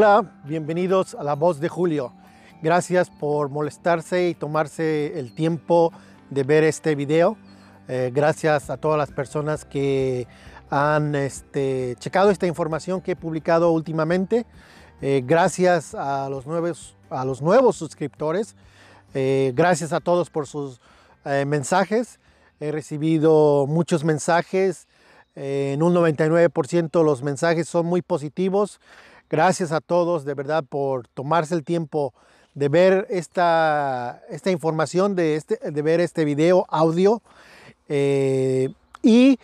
Hola, bienvenidos a La Voz de Julio. Gracias por molestarse y tomarse el tiempo de ver este video. Eh, gracias a todas las personas que han este, checado esta información que he publicado últimamente. Eh, gracias a los nuevos, a los nuevos suscriptores. Eh, gracias a todos por sus mensajes. He recibido muchos mensajes. en un 99% los mensajes son muy positivos. Gracias a todos de verdad por tomarse el tiempo de ver esta, esta información, de, este, de ver este video, audio eh, y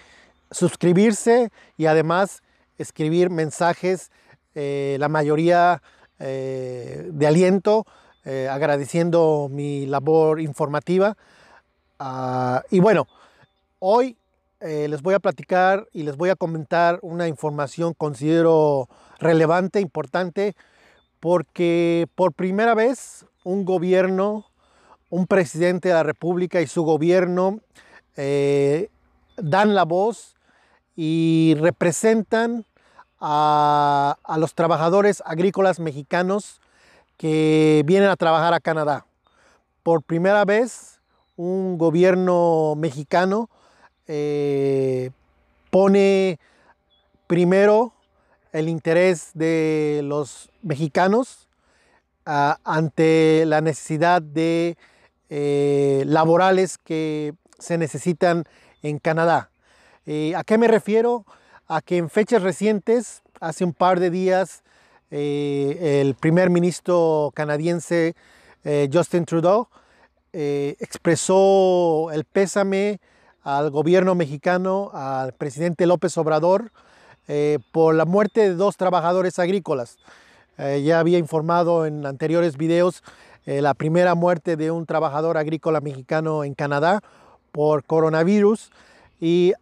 suscribirse y además escribir mensajes, eh, la mayoría eh, de aliento, agradeciendo mi labor informativa. Ah, y bueno, hoy les voy a platicar y les voy a comentar una información considero relevante, importante, porque por primera vez un gobierno, un presidente de la República y su gobierno eh, dan la voz y representan a, los trabajadores agrícolas mexicanos que vienen a trabajar a Canadá. Por primera vez un gobierno mexicano eh, pone primero el interés de los mexicanos ah, ante la necesidad de eh, laborales que se necesitan en Canadá. Eh, ¿A qué me refiero? A que en fechas recientes, hace un par de días, el primer ministro canadiense Justin Trudeau expresó el pésame al gobierno mexicano, al presidente López Obrador, eh, por la muerte de dos trabajadores agrícolas. Eh, ya había informado en anteriores videos eh, la primera muerte de un trabajador agrícola mexicano en Canadá por coronavirus y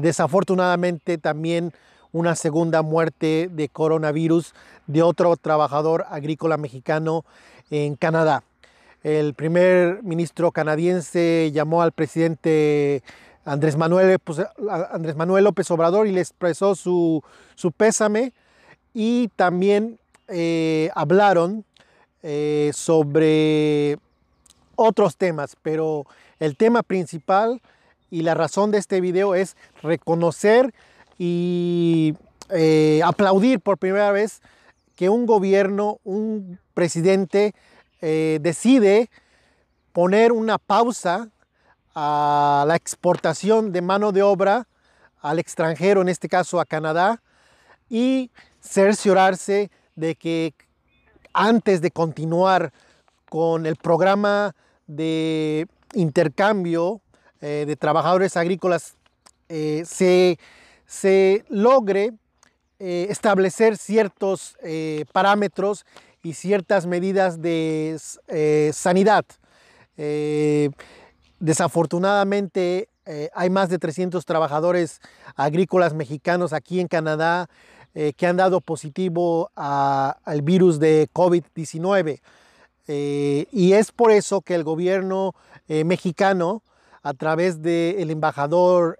desafortunadamente también una segunda muerte de coronavirus de otro trabajador agrícola mexicano en Canadá. El primer ministro canadiense llamó al presidente Andrés Manuel, pues, Andrés Manuel López Obrador y le expresó su, pésame. Y también eh, hablaron eh, sobre otros temas, pero el tema principal y la razón de este video es reconocer y eh, aplaudir por primera vez que un gobierno, un presidente decide poner una pausa a la exportación de mano de obra al extranjero, en este caso a Canadá, y cerciorarse de que antes de continuar con el programa de intercambio eh, de trabajadores agrícolas, eh, se, logre eh, establecer ciertos parámetros y ciertas medidas de sanidad. Desafortunadamente eh, hay más de 300 trabajadores agrícolas mexicanos aquí en Canadá eh, que han dado positivo al virus de COVID-19. Eh, y es por eso que el gobierno mexicano, a través del embajador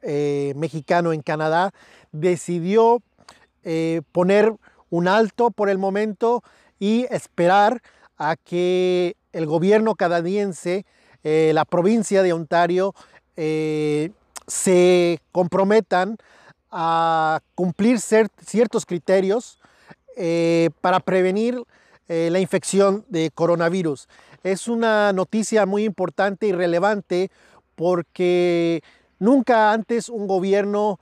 mexicano en Canadá, decidió poner un alto por el momento y esperar a que el gobierno canadiense eh, la provincia de Ontario eh, se comprometan a cumplir ciertos criterios eh, para prevenir la infección de coronavirus. Es una noticia muy importante y relevante porque nunca antes un gobierno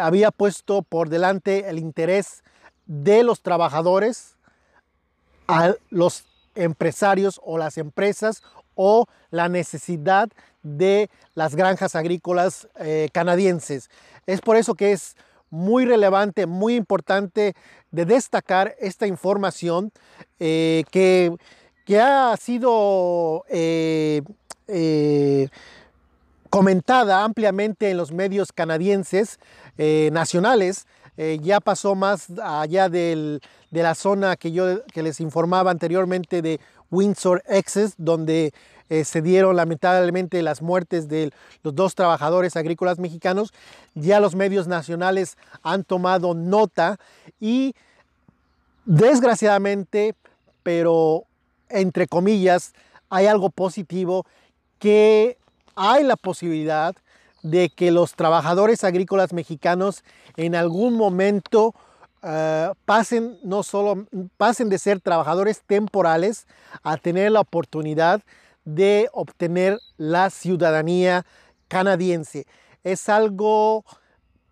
había puesto por delante el interés de los trabajadores a los empresarios o las empresas o la necesidad de las granjas agrícolas eh, canadienses. Es por eso que es muy relevante, muy importante de destacar esta información eh, que, que, ha sido eh, comentada ampliamente en los medios canadienses nacionales. Ya pasó más allá de la zona que yo que les informaba anteriormente de Windsor Excess, donde eh, se dieron lamentablemente las muertes de los dos trabajadores agrícolas mexicanos. Ya los medios nacionales han tomado nota y desgraciadamente, pero entre comillas, hay algo positivo que hay la posibilidad de que los trabajadores agrícolas mexicanos en algún momento uh, pasen no solo pasen de ser trabajadores temporales a tener la oportunidad de obtener la ciudadanía canadiense. Es algo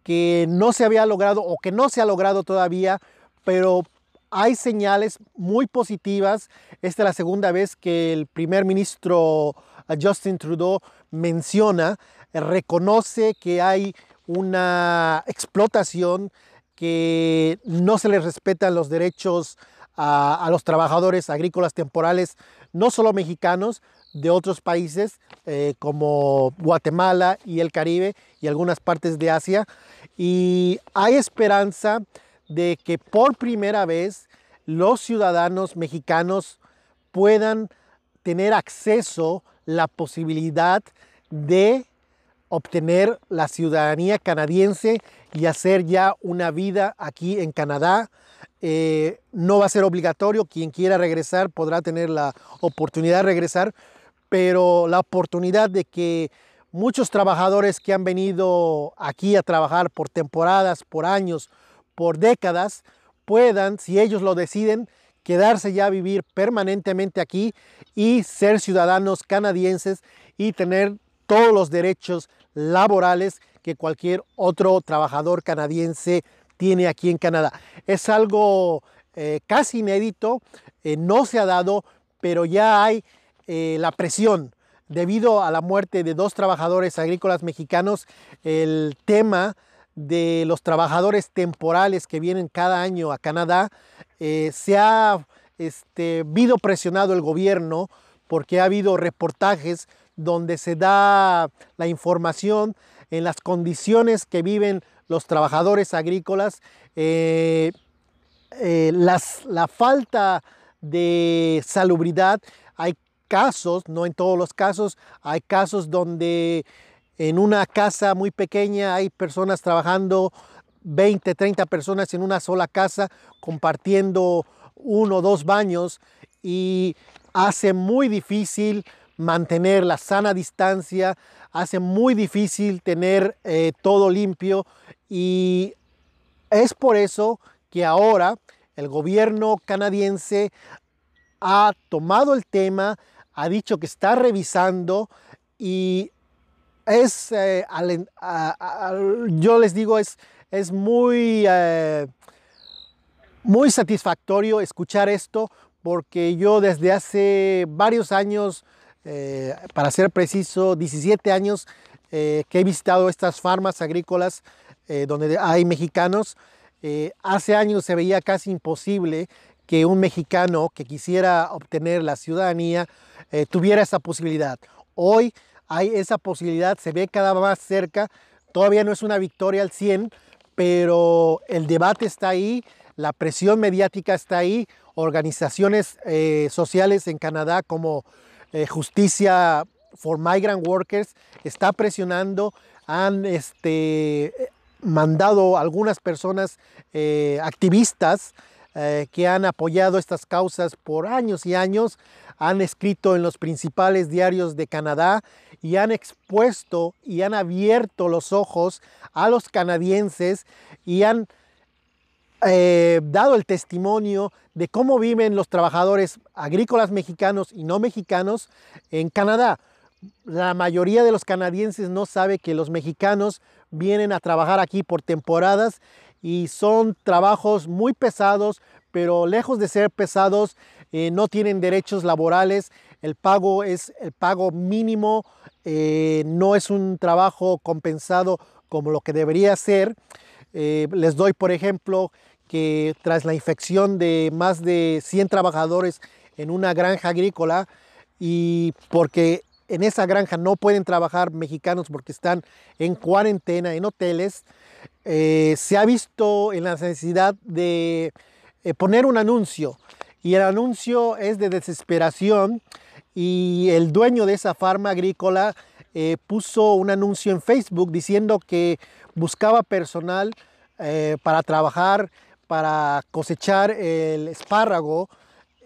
que no se había logrado o que no se ha logrado todavía, pero hay señales muy positivas. Esta es la segunda vez que el primer ministro uh, Justin Trudeau menciona, reconoce que hay una explotación, que no se les respetan los derechos a, a, los trabajadores agrícolas temporales, no solo mexicanos, de otros países eh, como Guatemala y el Caribe y algunas partes de Asia. Y hay esperanza de que por primera vez los ciudadanos mexicanos puedan tener acceso, la posibilidad de obtener la ciudadanía canadiense y hacer ya una vida aquí en Canadá. Eh, no va a ser obligatorio, quien quiera regresar podrá tener la oportunidad de regresar, pero la oportunidad de que muchos trabajadores que han venido aquí a trabajar por temporadas, por años, por décadas, puedan, si ellos lo deciden, quedarse ya a vivir permanentemente aquí y ser ciudadanos canadienses y tener todos los derechos laborales que cualquier otro trabajador canadiense tiene aquí en Canadá. Es algo eh, casi inédito, eh, no se ha dado, pero ya hay eh, la presión debido a la muerte de dos trabajadores agrícolas mexicanos, el tema de los trabajadores temporales que vienen cada año a Canadá, se ha este, habido presionado el gobierno porque ha habido reportajes donde se da la información en las condiciones que viven los trabajadores agrícolas, eh, eh, las, la falta de salubridad, hay casos, no en todos los casos, hay casos donde en una casa muy pequeña hay personas trabajando 20, 30 personas en una sola casa compartiendo uno o dos baños y hace muy difícil mantener la sana distancia, hace muy difícil tener eh, todo limpio y es por eso que ahora el gobierno canadiense ha tomado el tema, ha dicho que está revisando y es, eh, yo les digo, es, es muy, eh, muy satisfactorio escuchar esto porque yo desde hace varios años eh, para ser preciso, 17 años eh, que he visitado estas farmas agrícolas eh, donde hay mexicanos. Eh, hace años se veía casi imposible que un mexicano que quisiera obtener la ciudadanía tuviera esa posibilidad. Hoy hay esa posibilidad, se ve cada vez más cerca. Todavía no es una victoria al 100, pero el debate está ahí, la presión mediática está ahí, organizaciones sociales en Canadá como eh, Justicia for Migrant Workers está presionando, han este, mandado algunas personas eh, activistas eh, que han apoyado estas causas por años y años, han escrito en los principales diarios de Canadá y han expuesto y han abierto los ojos a los canadienses y han eh, dado el testimonio de cómo viven los trabajadores agrícolas mexicanos y no mexicanos en Canadá. La mayoría de los canadienses no sabe que los mexicanos vienen a trabajar aquí por temporadas y son trabajos muy pesados, pero lejos de ser pesados, eh, no tienen derechos laborales, el pago es el pago mínimo, eh, no es un trabajo compensado como lo que debería ser. Les doy, por ejemplo, que tras la infección de más de 100 trabajadores en una granja agrícola y porque en esa granja no pueden trabajar mexicanos porque están en cuarentena, en hoteles, eh, se ha visto en la necesidad de eh, poner un anuncio. Y el anuncio es de desesperación y el dueño de esa farma agrícola eh, puso un anuncio en Facebook diciendo que buscaba personal para trabajar para cosechar el espárrago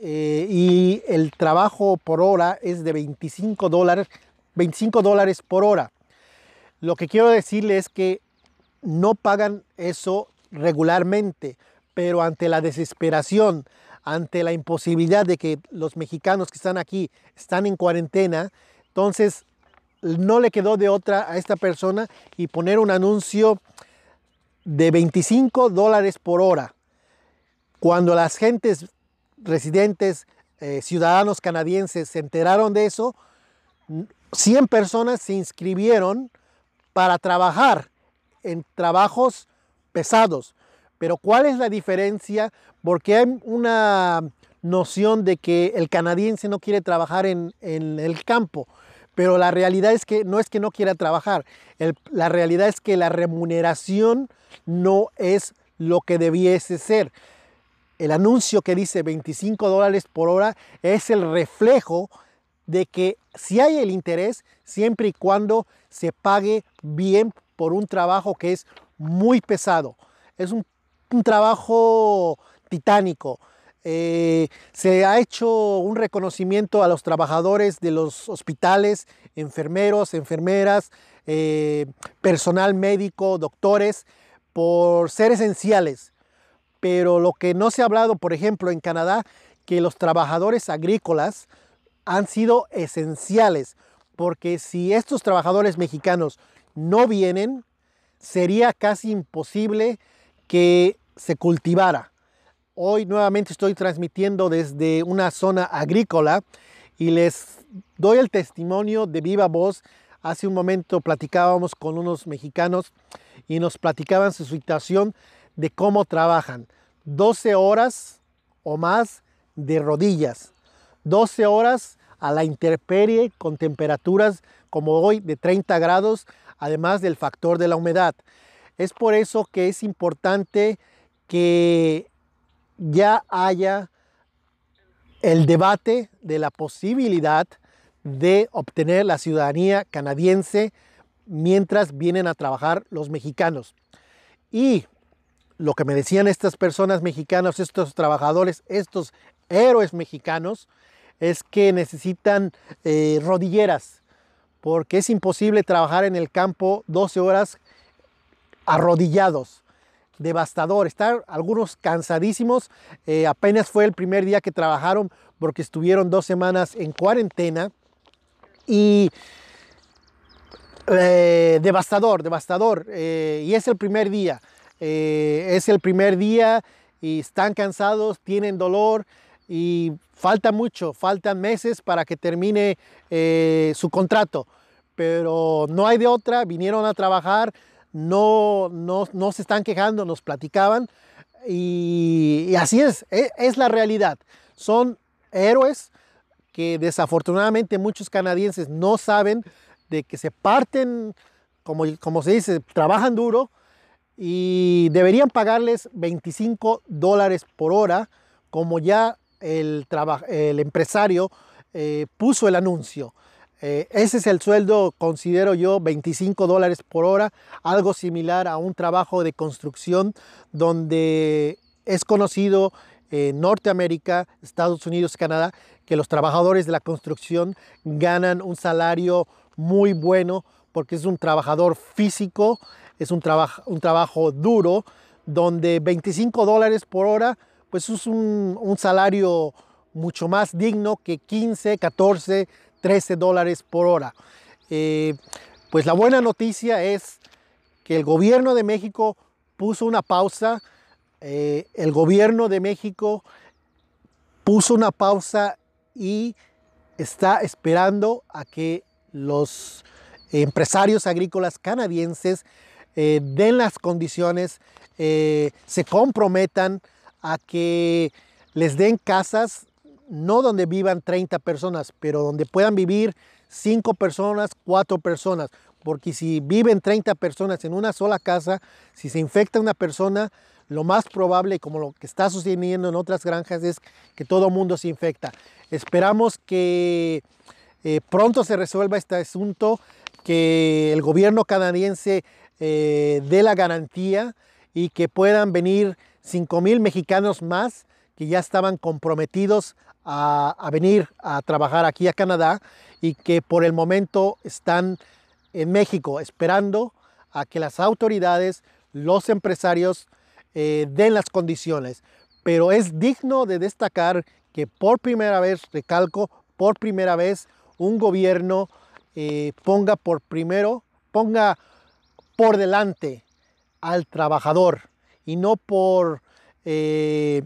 eh, y el trabajo por hora es de 25 dólares, 25 dólares por hora. Lo que quiero decirles es que no pagan eso regularmente, pero ante la desesperación, ante la imposibilidad de que los mexicanos que están aquí están en cuarentena, entonces no le quedó de otra a esta persona y poner un anuncio de 25 dólares por hora. Cuando las gentes residentes, eh, ciudadanos canadienses se enteraron de eso, 100 personas se inscribieron para trabajar en trabajos pesados. Pero ¿cuál es la diferencia? Porque hay una noción de que el canadiense no quiere trabajar en, el campo, pero la realidad es que no es que no quiera trabajar, la realidad es que la remuneración no es lo que debiese ser. El anuncio que dice 25 dólares por hora es el reflejo de que si hay el interés, siempre y cuando se pague bien por un trabajo que es muy pesado. Es un, trabajo titánico. Eh, se ha hecho un reconocimiento a los trabajadores de los hospitales, enfermeros, enfermeras, eh, personal médico, doctores, por ser esenciales. Pero lo que no se ha hablado, por ejemplo, en Canadá, que los trabajadores agrícolas han sido esenciales, porque si estos trabajadores mexicanos no vienen, sería casi imposible que se cultivara. Hoy nuevamente estoy transmitiendo desde una zona agrícola y les doy el testimonio de viva voz. Hace un momento platicábamos con unos mexicanos y nos platicaban su situación de cómo trabajan. 12 horas o más de rodillas. 12 horas a la intemperie con temperaturas como hoy de 30 grados, además del factor de la humedad. Es por eso que es importante que ya haya el debate de la posibilidad de obtener la ciudadanía canadiense mientras vienen a trabajar los mexicanos. Y lo que me decían estas personas mexicanas, estos trabajadores, estos héroes mexicanos, es que necesitan eh, rodilleras, porque es imposible trabajar en el campo 12 horas arrodillados. Devastador, estar algunos cansadísimos. Eh, apenas fue el primer día que trabajaron porque estuvieron dos semanas en cuarentena. Y eh, devastador, devastador. y es el primer día. es el primer día y están cansados, tienen dolor y falta mucho, faltan meses para que termine eh, su contrato, pero no hay de otra, vinieron a trabajar, no, no, se están quejando, nos platicaban y, así es, es, es, la realidad. Son héroes que desafortunadamente muchos canadienses no saben de que se parten, como, como se dice, trabajan duro y deberían pagarles 25 dólares por hora, como ya el, el empresario eh, puso el anuncio. Eh, ese es el sueldo, considero yo, 25 dólares por hora, algo similar a un trabajo de construcción donde es conocido en Norteamérica, Estados Unidos, Canadá, que los trabajadores de la construcción ganan un salario muy bueno porque es un trabajador físico, es un, un trabajo duro, donde 25 dólares por hora pues es un, salario mucho más digno que 15, 14, 13 dólares por hora. Eh, pues la buena noticia es que el gobierno de México puso una pausa, eh, el gobierno de México puso una pausa y está esperando a que los empresarios agrícolas canadienses eh, den las condiciones, se comprometan a que les den casas, no donde vivan 30 personas, pero donde puedan vivir 5 personas, 4 personas. Porque si viven 30 personas en una sola casa, si se infecta una persona, lo más probable, como lo que está sucediendo en otras granjas, es que todo mundo se infecta. Esperamos que eh, pronto se resuelva este asunto, que el gobierno canadiense eh, dé la garantía y que puedan venir 5 mil mexicanos más que ya estaban comprometidos a, venir a trabajar aquí a Canadá y que por el momento están en México esperando a que las autoridades, los empresarios eh, den las condiciones. Pero es digno de destacar que por primera vez, recalco, por primera vez un gobierno eh, ponga por primero, ponga por delante al trabajador y no por eh,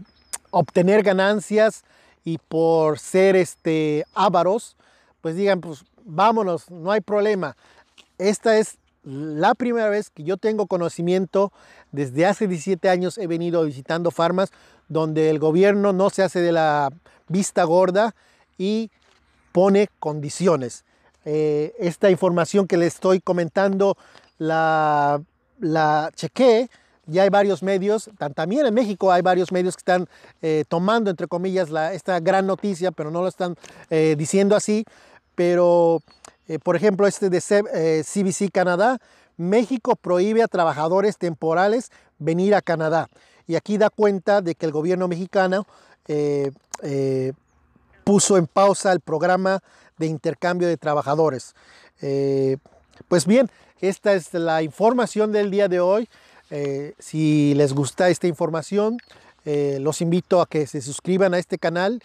obtener ganancias y por ser este, ávaros, pues digan, pues vámonos, no hay problema. Esta es la primera vez que yo tengo conocimiento, desde hace 17 años he venido visitando farmas donde el gobierno no se hace de la vista gorda y pone condiciones. Eh, esta información que le estoy comentando la, la ya hay varios medios, también en México hay varios medios que están eh, tomando, entre comillas, la, esta gran noticia, pero no lo están eh, diciendo así, pero eh, por ejemplo, este de CBC Canadá, México prohíbe a trabajadores temporales venir a Canadá. Y aquí da cuenta de que el gobierno mexicano puso en pausa el programa de intercambio de trabajadores. pues bien, esta es la información del día de hoy. Si les gusta esta información, los invito a que se suscriban a este canal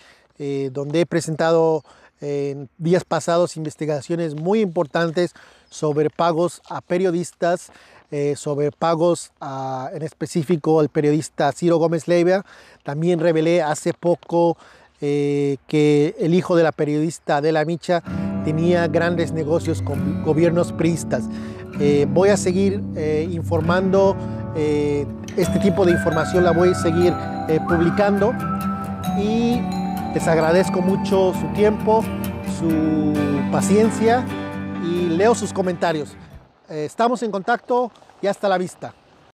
donde he presentado en días pasados investigaciones muy importantes sobre pagos a periodistas, eh, sobre pagos a, en específico al periodista Ciro Gómez Leiva. También revelé hace poco eh, que el hijo de la periodista Adela Micha tenía grandes negocios con gobiernos priistas. Eh, voy a seguir informando, este tipo de información la voy a seguir publicando y les agradezco mucho su tiempo, su paciencia y leo sus comentarios. Eh, estamos en contacto y hasta la vista.